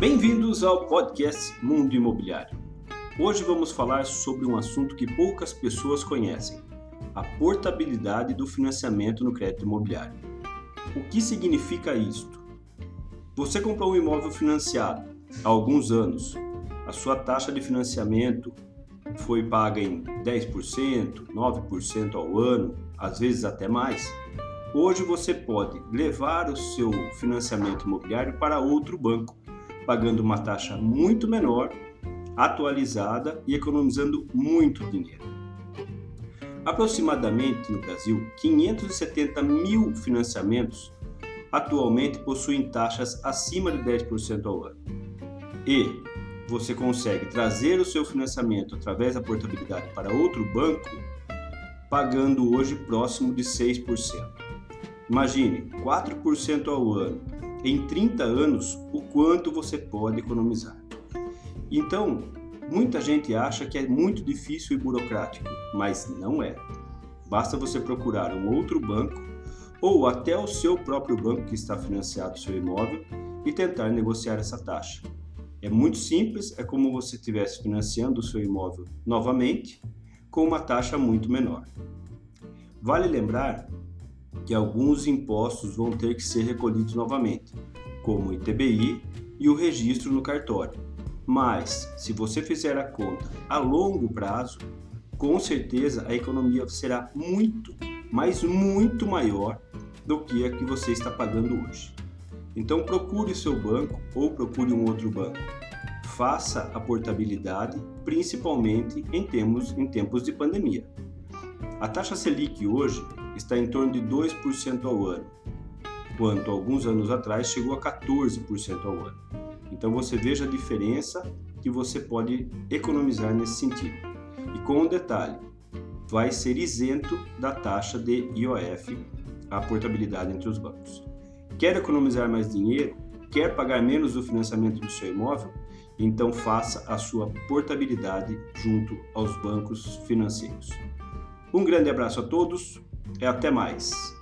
Bem-vindos ao podcast Mundo Imobiliário. Hoje vamos falar sobre um assunto que poucas pessoas conhecem: a portabilidade do financiamento no crédito imobiliário. O que significa isto? Você comprou um imóvel financiado há alguns anos, a sua taxa de financiamento foi paga em 10%, 9% ao ano, às vezes até mais. Hoje você pode levar o seu financiamento imobiliário para outro banco, pagando uma taxa muito menor, atualizada e economizando muito dinheiro. Aproximadamente no Brasil, 570 mil financiamentos atualmente possuem taxas acima de 10% ao ano. E você consegue trazer o seu financiamento através da portabilidade para outro banco, pagando hoje próximo de 6%. Imagine 4% ao ano. Em 30 anos, o quanto você pode economizar. Então, muita gente acha que é muito difícil e burocrático, mas não é. Basta você procurar um outro banco ou até o seu próprio banco que está financiado o seu imóvel e tentar negociar essa taxa. É muito simples, é como você estivesse financiando o seu imóvel novamente com uma taxa muito menor. Vale lembrar que alguns impostos vão ter que ser recolhidos novamente, como o ITBI e o registro no cartório. Mas, se você fizer a conta a longo prazo, com certeza a economia será muito, mas muito maior do que a que você está pagando hoje. Então procure seu banco ou procure um outro banco. Faça a portabilidade, principalmente em em tempos de pandemia. A taxa Selic hoje está em torno de 2% ao ano, quanto alguns anos atrás chegou a 14% ao ano. Então você veja a diferença que você pode economizar nesse sentido. E com um detalhe, vai ser isento da taxa de IOF, a portabilidade entre os bancos. Quer economizar mais dinheiro? Quer pagar menos do financiamento do seu imóvel? Então faça a sua portabilidade junto aos bancos financeiros. Um grande abraço a todos e até mais.